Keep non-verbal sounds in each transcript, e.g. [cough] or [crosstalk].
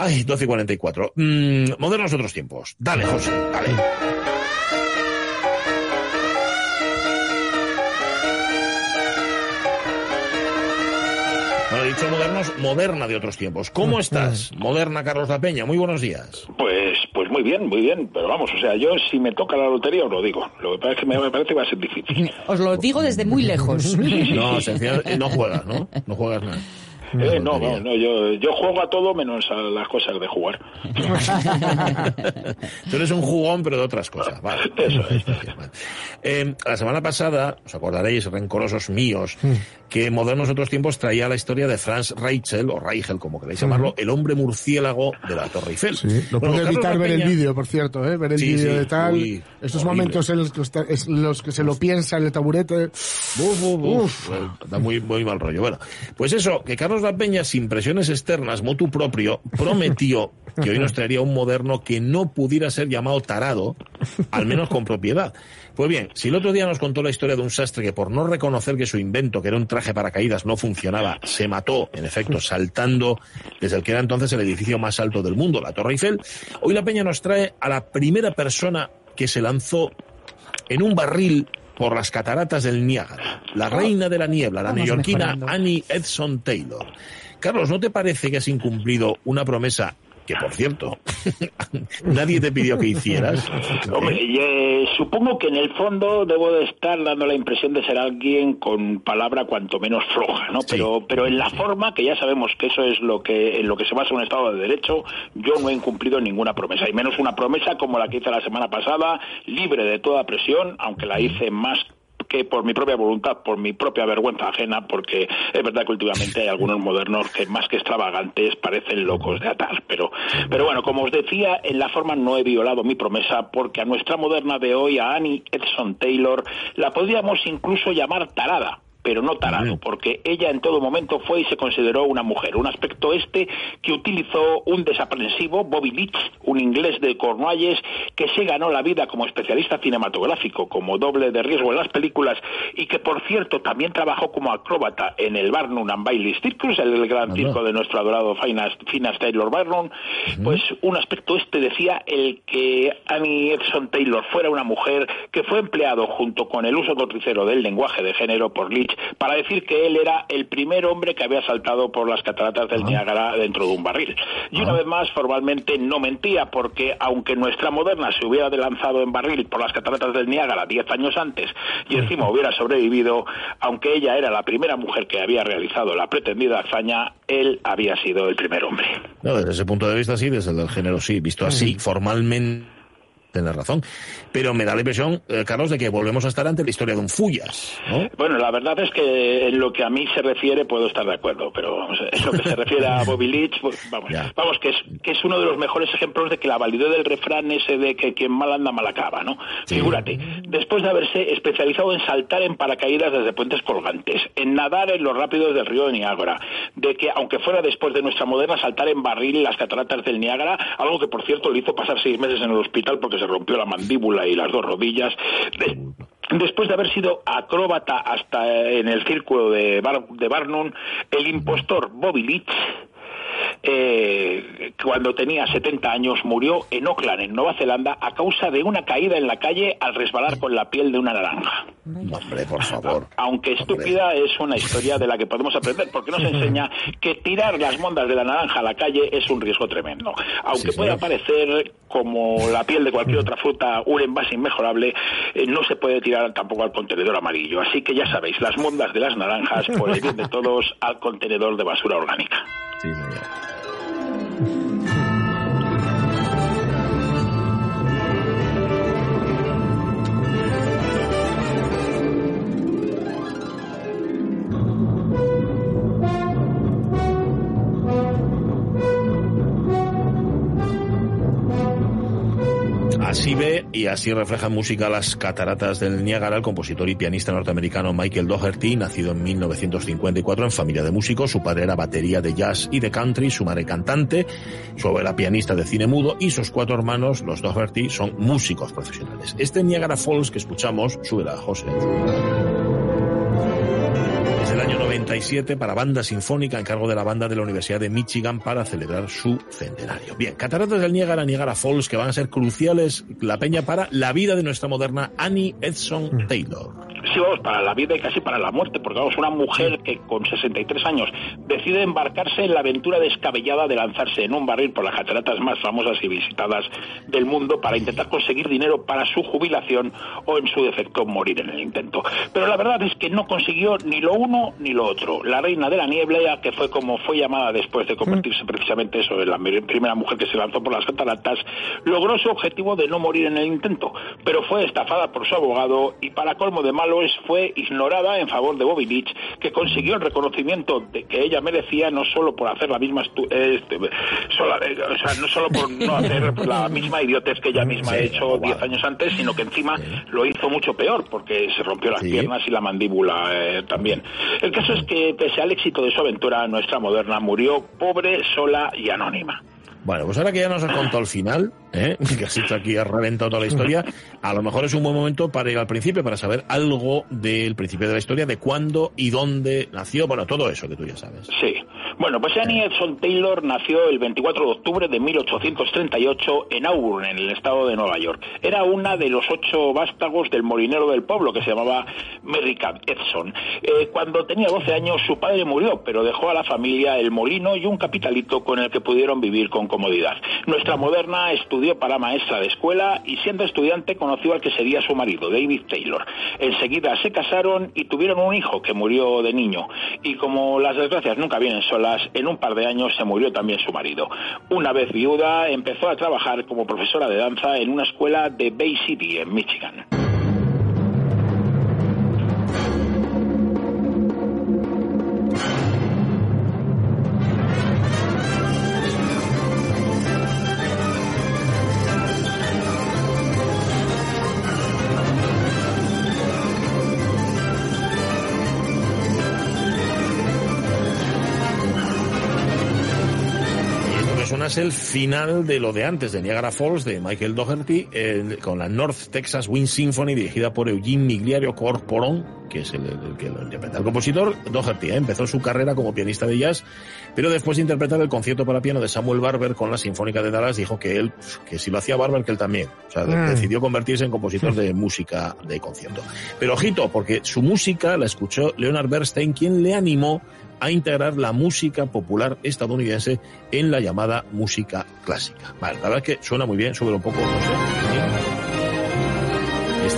Ay, 12 y 44. Mm, modernos otros tiempos. Dale, José, dale. Bueno, dicho modernos, moderna de otros tiempos. ¿Cómo estás, moderna Carlos La Peña? Muy buenos días. Pues, pues muy bien, muy bien. Pero vamos, o sea, yo si me toca la lotería os lo digo. Lo que pasa es que me, me parece que va a ser difícil. [laughs] Os lo digo desde muy lejos. [laughs] No, sencillamente, no juegas, ¿no? No juegas nada. Eh, no, no, no, yo, yo juego a todo menos a las cosas de jugar. [laughs] Tú eres un jugón, pero de otras cosas. [laughs] Vale. Eso es. [laughs] Eh, la semana pasada, os acordaréis, rencorosos míos, que Modernos Otros Tiempos traía la historia de Franz Reichel, o Reichel, como queráis llamarlo, el hombre murciélago de la Torre Eiffel. Sí, lo Bueno, Carlos evitar ver el vídeo, por cierto, ¿eh? ver el Sí, vídeo sí, de tal. uy, estos horrible. momentos en los que, está- los que se lo piensa en el taburete. Uf, uf, uf. Da muy, muy mal rollo. Bueno, pues eso, que Carlos La Peña, sin presiones externas, motu propio, prometió [laughs] que hoy nos traería un moderno que no pudiera ser llamado tarado, al menos con propiedad. Pues bien, si el otro día nos contó la historia de un sastre que por no reconocer que su invento, que era un traje para caídas, no funcionaba, se mató, en efecto, saltando desde el que era entonces el edificio más alto del mundo, la Torre Eiffel, hoy La Peña nos trae a la primera persona que se lanzó en un barril por las cataratas del Niágara. La reina de la niebla, la neoyorquina. Annie Edson Taylor. Carlos, ¿no te parece que has incumplido una promesa que, por cierto, [laughs] nadie te pidió que hicieras? Hombre, eh, supongo que en el fondo debo de estar dando la impresión de ser alguien con palabra cuanto menos floja, ¿no? Sí. Pero, pero en la forma, que ya sabemos que eso es lo que, en lo que se basa un Estado de Derecho, yo no he incumplido ninguna promesa, y menos una promesa como la que hice la semana pasada, libre de toda presión, aunque la hice más que por mi propia voluntad, por mi propia vergüenza ajena, porque es verdad que últimamente hay algunos modernos que más que extravagantes parecen locos de atar. Pero, pero bueno, como os decía, en la forma no he violado mi promesa, porque a nuestra moderna de hoy, a Annie Edson Taylor, la podríamos incluso llamar tarada pero no tarado, porque ella en todo momento fue y se consideró una mujer. Un aspecto este que utilizó un desaprensivo, Bobby Leach, un inglés de Cornualles, que se ganó la vida como especialista cinematográfico, como doble de riesgo en las películas, y que, por cierto, también trabajó como acróbata en el Barnum and Bailey Circus, el gran circo de nuestro adorado Finas, Finas Taylor Barnum. Pues un aspecto este decía el que Annie Edson Taylor fuera una mujer que fue empleado junto con el uso torticero del lenguaje de género por Leach para decir que él era el primer hombre que había saltado por las cataratas del Niágara dentro de un barril. Y una vez más, formalmente no mentía, porque aunque nuestra moderna se hubiera lanzado en barril por las cataratas del Niágara diez años antes y encima hubiera sobrevivido, aunque ella era la primera mujer que había realizado la pretendida hazaña, él había sido el primer hombre. No, desde ese punto de vista sí, desde el género sí, visto así, formalmente tienes razón. Pero me da la impresión, eh, Carlos, de que volvemos a estar ante la historia de un Fullas, ¿no? Bueno, la verdad es que en lo que a mí se refiere puedo estar de acuerdo, pero vamos, en lo que se refiere a [laughs] Bobby Leach, pues, vamos, Ya. vamos que es que es uno de los mejores ejemplos de que la validez del refrán ese de que quien mal anda mal acaba, ¿no? Sí. Figúrate, después de haberse especializado en saltar en paracaídas desde puentes colgantes, en nadar en los rápidos del río de Niágara, de que aunque fuera después de nuestra moderna saltar en barril en las cataratas del Niágara, algo que por cierto le hizo pasar seis meses en el hospital porque se rompió la mandíbula y las dos rodillas. De- Después de haber sido acróbata hasta eh, en el círculo de, Bar- de Barnum, el impostor Bobby Leach, eh, cuando tenía 70 años, murió en Auckland, en Nueva Zelanda, a causa de una caída en la calle al resbalar con la piel de una naranja. Hombre, por favor. Aunque Hombre. estúpida, es una historia de la que podemos aprender, porque nos enseña que tirar las mondas de la naranja a la calle es un riesgo tremendo. Aunque Sí, pueda señor. parecer como la piel de cualquier otra fruta un envase inmejorable, eh, no se puede tirar tampoco al contenedor amarillo. Así que ya sabéis, las mondas de las naranjas, por el bien de todos, al contenedor de basura orgánica. Sí, señor. Así ve y así refleja en música las cataratas del Niágara el compositor y pianista norteamericano Michael Doherty, nacido en 1954 en familia de músicos. Su padre era batería de jazz y de country, su madre cantante, su abuela pianista de cine mudo y sus cuatro hermanos, los Doherty, son músicos profesionales. Este Niagara Falls que escuchamos, sube la José. Es del año 90 1997 para banda sinfónica en cargo de la banda de la Universidad de Michigan para celebrar su centenario. Bien, Cataratas del Niágara, Niagara Falls, que van a ser cruciales, la peña, para la vida de nuestra moderna Annie Edson Taylor vamos, para la vida y casi para la muerte, porque vamos, una mujer que con 63 años decide embarcarse en la aventura descabellada de lanzarse en un barril por las cataratas más famosas y visitadas del mundo para intentar conseguir dinero para su jubilación o en su defecto morir en el intento. Pero la verdad es que no consiguió ni lo uno ni lo otro. La reina de la niebla, que fue como fue llamada después de convertirse precisamente eso en la primera mujer que se lanzó por las cataratas, logró su objetivo de no morir en el intento, pero fue estafada por su abogado y para colmo de fue ignorada en favor de Bobby Beach, que consiguió el reconocimiento de que ella merecía no solo por hacer la misma este, eh, o sea, no solo por no hacer la misma idiotez que ella misma ha hecho diez años antes, sino que encima lo hizo mucho peor porque se rompió las piernas y la mandíbula eh, también. El caso es que pese al éxito de su aventura, nuestra moderna murió pobre, sola y anónima. Bueno, pues ahora que ya nos has contado el final, ¿eh? [laughs] que has hecho aquí, has reventado toda la historia, a lo mejor es un buen momento para ir al principio, para saber algo del principio de la historia, de cuándo y dónde nació, bueno, todo eso que tú ya sabes. Sí. Bueno, pues Annie Edson Taylor nació el 24 de octubre de 1838 en Auburn, en el estado de Nueva York. Era una de los ocho vástagos del molinero del pueblo, que se llamaba Merrick Edson. Eh, cuando tenía 12 años, su padre murió, pero dejó a la familia el molino y un capitalito con el que pudieron vivir con comodidad. Nuestra moderna estudió para maestra de escuela y siendo estudiante conoció al que sería su marido, David Taylor. Enseguida se casaron y tuvieron un hijo que murió de niño. Y como las desgracias nunca vienen solas, en un par de años se murió también su marido. Una vez viuda, empezó a trabajar como profesora de danza en una escuela de Bay City, en Michigan. Es el final de lo de antes, de Niagara Falls, de Michael Doherty, con la North Texas Wind Symphony, dirigida por Eugene Migliario Corporon, que es el, que lo interpreta. El compositor Doherty ¿eh? empezó su carrera como pianista de jazz, pero después de interpretar el concierto para piano de Samuel Barber con la Sinfónica de Dallas, dijo que él, que si lo hacía Barber, que él también. O sea, mm. decidió convertirse en compositor de música de concierto. Pero ojito, porque su música la escuchó Leonard Bernstein, quien le animó a integrar la música popular estadounidense en la llamada música clásica. Vale, la verdad es que suena muy bien, sube un poco, no sé.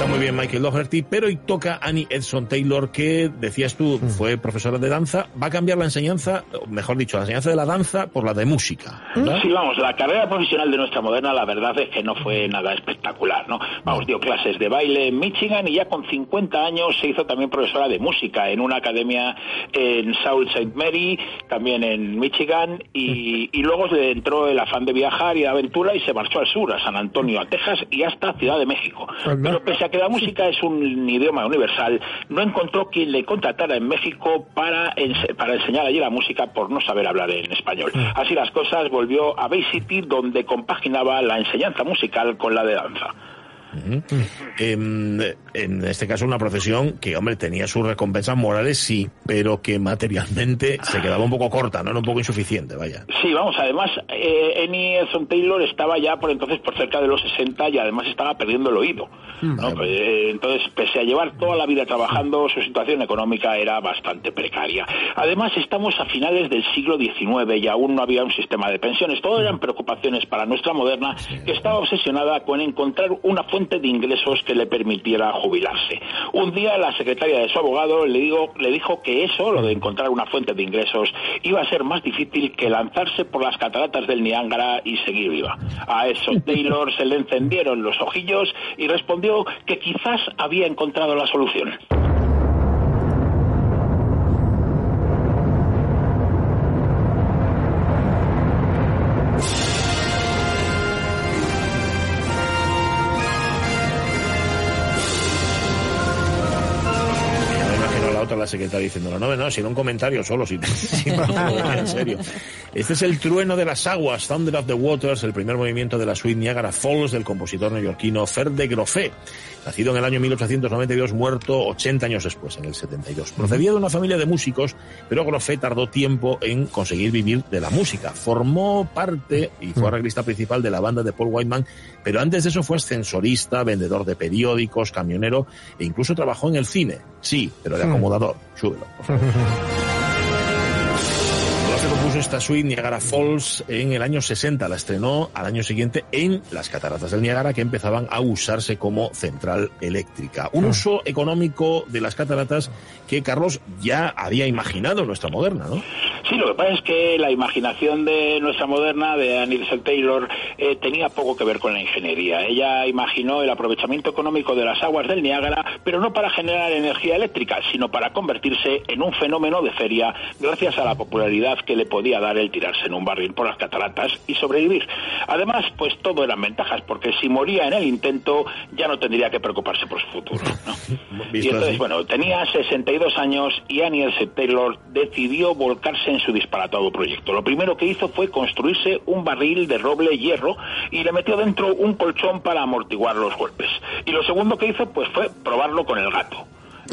Está muy bien Michael Doherty, pero y toca Annie Edson Taylor, que decías tú, mm. fue profesora de danza. Va a cambiar la enseñanza, mejor dicho, la enseñanza de la danza por la de música. Sí, vamos, la carrera profesional de nuestra moderna, la verdad es que no fue nada espectacular, ¿no? Vamos, dio clases de baile en Michigan y ya con 50 años se hizo también profesora de música en una academia en South St. Mary, también en Michigan, y, y luego le entró el afán de viajar y de aventura y se marchó al sur, a San Antonio, a Texas y hasta Ciudad de México. Pero pese que la música es un idioma universal, no encontró quien le contratara en México para, para enseñar allí la música por no saber hablar en español. Mm. Así las cosas, volvió a Bay City, donde compaginaba la enseñanza musical con la de danza. En, en, este caso una profesión que, hombre, tenía sus recompensas morales, sí, pero que materialmente se quedaba un poco corta, ¿no? Era un poco insuficiente, vaya. Sí, vamos, además, eh, Annie Edson Taylor estaba ya por entonces por cerca de los 60 y además estaba perdiendo el oído. Mm. Pues, eh, entonces, pese a llevar toda la vida trabajando, su situación económica era bastante precaria. Además, estamos a finales del siglo XIX y aún no había un sistema de pensiones. Todo eran preocupaciones para nuestra moderna, que estaba obsesionada con encontrar una fuente de ingresos que le permitiera jubilarse. Un día la secretaria de su abogado le, digo, le dijo que eso, lo de encontrar una fuente de ingresos, iba a ser más difícil que lanzarse por las cataratas del Niágara y seguir viva. A eso Taylor se le encendieron los ojillos y respondió que quizás había encontrado la solución. Secretaria diciendo, no, no, si era un comentario solo, si, [laughs] si no, no, en serio. Este es el trueno de las aguas, Thunder of the Waters, el primer movimiento de la suite Niagara Falls del compositor neoyorquino Fer de Groffé, nacido en el año 1892, muerto 80 años después, en el 72. Procedía de una familia de músicos, pero Groffé tardó tiempo en conseguir vivir de la música. Formó parte y fue arreglista principal de la banda de Paul Whiteman, pero antes de eso fue ascensorista, vendedor de periódicos, camionero e incluso trabajó en el cine. Sí, pero de acomodador. Súbelo, por favor. [laughs] se compuso esta suite Niagara Falls en el año 60. La estrenó al año siguiente en las cataratas del Niagara que empezaban a usarse como central eléctrica. Un uso económico de las cataratas que Carlos ya había imaginado en nuestra moderna, ¿no? Sí, lo que pasa es que la imaginación de nuestra moderna, de Annie Taylor, eh, tenía poco que ver con la ingeniería. Ella imaginó el aprovechamiento económico de las aguas del Niágara, pero no para generar energía eléctrica, sino para convertirse en un fenómeno de feria gracias a la popularidad que le podía dar el tirarse en un barril por las cataratas y sobrevivir. Además, pues todo eran ventajas, porque si moría en el intento ya no tendría que preocuparse por su futuro. ¿no? [laughs] y entonces, bueno, tenía 62 años y Annie Taylor decidió volcarse en su disparatado proyecto. Lo primero que hizo fue construirse un barril de roble hierro y le metió dentro un colchón para amortiguar los golpes. Y lo segundo que hizo pues fue probarlo con el gato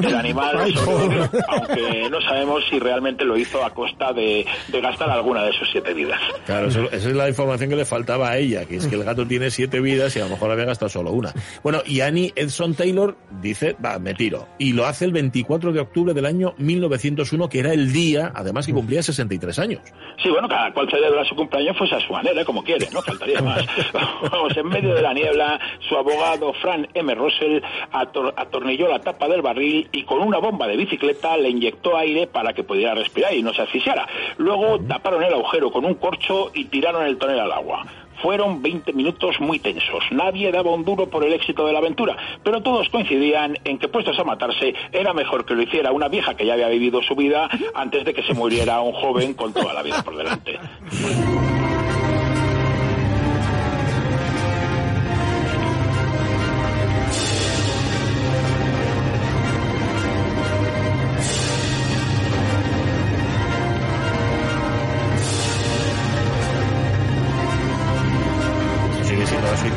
el animal sobrevivió, aunque no sabemos si realmente lo hizo a costa de, de gastar alguna de sus siete vidas. Claro, eso, esa es la información que le faltaba a ella, que es que el gato tiene siete vidas y a lo mejor había gastado solo una. Bueno, y Annie Edson Taylor dice, va, me tiro. Y lo hace el 24 de octubre del año 1901, que era el día, además, que cumplía 63 años. Sí, bueno, cada cual celebra su cumpleaños pues a su manera, como quiere, ¿no? Faltaría más. [laughs] Vamos, en medio de la niebla, su abogado, Fran M. Russell, ator atornilló la tapa del barril y con una bomba de bicicleta le inyectó aire para que pudiera respirar y no se asfixiara. Luego taparon el agujero con un corcho y tiraron el tonel al agua. Fueron 20 minutos muy tensos. Nadie daba un duro por el éxito de la aventura, pero todos coincidían en que puestos a matarse era mejor que lo hiciera una vieja que ya había vivido su vida antes de que se muriera un joven con toda la vida por delante. [laughs]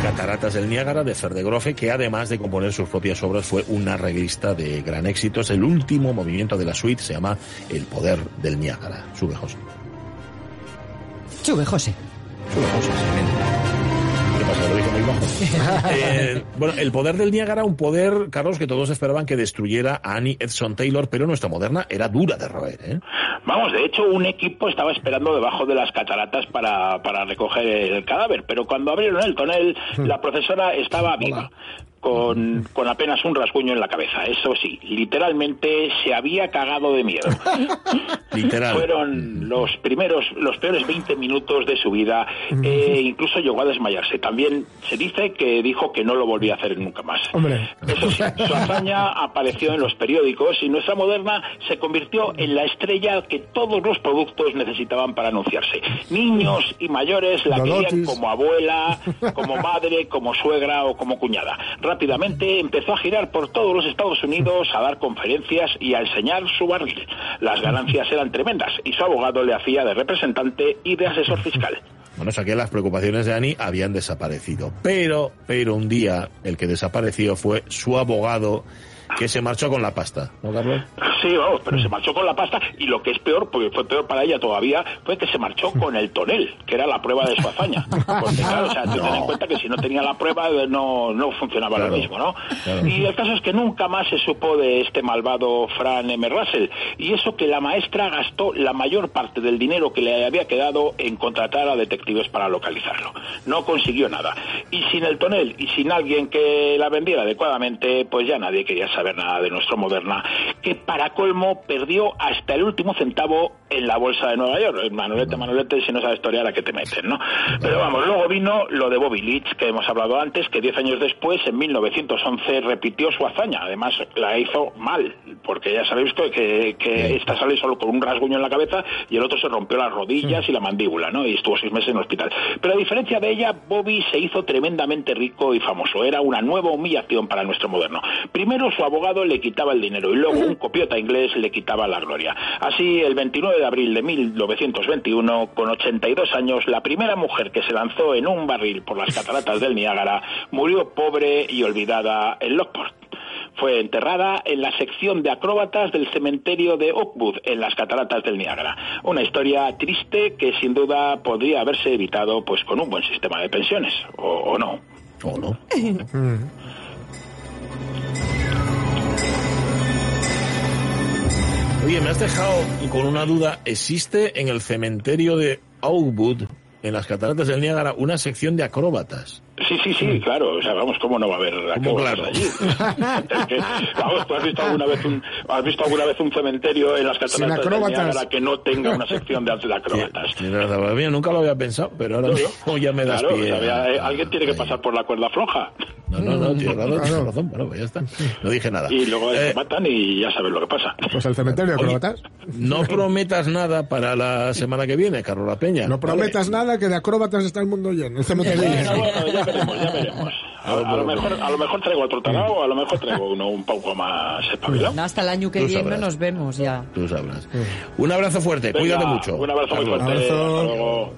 Cataratas del Niágara de Ferdegrofe, que además de componer sus propias obras fue una revista de gran éxito. Es el último movimiento de la suite, se llama El Poder del Niágara. Sube, José. Sube, José. Sube, José. ¿Lo dije muy bajo? eh, bueno, el poder del Niágara, un poder, Carlos, que todos esperaban que destruyera a Annie Edson Taylor, pero nuestra moderna era dura de roer, ¿eh? Vamos, de hecho, un equipo estaba esperando debajo de las cataratas para, para recoger el cadáver, pero cuando abrieron el tonel, la profesora estaba viva. Con, con, apenas un rasguño en la cabeza. Eso sí, literalmente se había cagado de miedo. [laughs] Literal. Fueron los primeros, los peores 20 minutos de su vida. Eh, incluso llegó a desmayarse. También se dice que dijo que no lo volvía a hacer nunca más. Hombre. Eso sí, su hazaña apareció en los periódicos y nuestra moderna se convirtió en la estrella que todos los productos necesitaban para anunciarse. Niños y mayores la querían como abuela, como madre, como suegra o como cuñada rápidamente empezó a girar por todos los Estados Unidos a dar conferencias y a enseñar su barril. Las ganancias eran tremendas y su abogado le hacía de representante y de asesor fiscal. Bueno, o sea que las preocupaciones de Annie habían desaparecido. Pero, pero un día el que desapareció fue su abogado que se marchó con la pasta, ¿no, Carlos? Sí, vamos, pero se marchó con la pasta y lo que es peor, porque fue peor para ella todavía, fue que se marchó con el tonel, que era la prueba de su hazaña. Porque claro, o sea, no. ten en cuenta que si no tenía la prueba no, no funcionaba claro, lo mismo, ¿no? Claro. Y el caso es que nunca más se supo de este malvado Fran M. Russell. Y eso que la maestra gastó la mayor parte del dinero que le había quedado en contratar a detectives para localizarlo. No consiguió nada. Y sin el tonel y sin alguien que la vendiera adecuadamente, pues ya nadie quería saber nada de nuestro Moderna, que para colmo perdió hasta el último centavo en la bolsa de Nueva York. Manolete, Manolete, si no sabes historiar, ¿a qué te meten, no? Pero vamos, luego vino lo de Bobby Leach, que hemos hablado antes, que diez años después, en 1911, repitió su hazaña. Además, la hizo mal, porque ya sabéis que, que esta sale solo con un rasguño en la cabeza y el otro se rompió las rodillas y la mandíbula, ¿no? Y estuvo seis meses en el hospital. Pero a diferencia de ella, Bobby se hizo tremendamente rico y famoso. Era una nueva humillación para nuestro moderno. Primero su abogado le quitaba el dinero y luego un copiota inglés le quitaba la gloria. Así, el 29 de abril de 1921, con 82 años, la primera mujer que se lanzó en un barril por las cataratas del Niágara murió pobre y olvidada en Lockport. Fue enterrada en la sección de acróbatas del cementerio de Oakwood, en las cataratas del Niágara. Una historia triste que sin duda podría haberse evitado pues con un buen sistema de pensiones, o, o no. ¿O no? [laughs] Oye, me has dejado con una duda. ¿Existe en el cementerio de Oakwood, en las cataratas del Niágara, una sección de acróbatas? Sí, sí, sí, claro. O sea, vamos, ¿cómo no va a haber acróbatas claro? allí? [laughs] Es que, vamos, ¿tú has visto alguna vez un, has visto alguna vez un cementerio en las cataratas acróbatas. Niágara que no tenga una sección de, de acróbatas? [laughs] Mira, nunca lo había pensado, pero ahora mismo ya me das Claro, pie. o sea, había- eh, alguien tiene que pasar por la cuerda floja. No, no, no, [laughs] tienes razón, Claro. tienes razón. Bueno, pues ya está. No dije nada. Y luego Eh, se matan y ya sabes lo que pasa. Pues el cementerio de acróbatas. no prometas nada para la semana que viene, Carola Peña. No prometas nada que de acróbatas está el mundo lleno. El cementerio Bueno, lleno. Veremos, ya veremos. A, [laughs] a lo mejor, a lo mejor traigo otro tarao, o a lo mejor traigo uno un poco más espabilado. No, hasta el año que viene nos vemos ya. Tú sabrás. Un abrazo fuerte, Venga, cuídate mucho. Un abrazo muy fuerte. Abrazo. Hasta luego.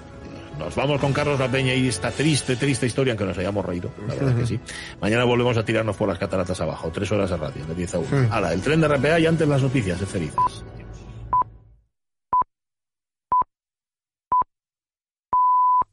Nos vamos con Carlos La Peña y esta triste, triste historia, aunque nos hayamos reído, la verdad que sí. Mañana volvemos a tirarnos por las cataratas abajo, tres horas de radio, de 10 a 1. Hala, el tren de RPA y antes las noticias, de felices.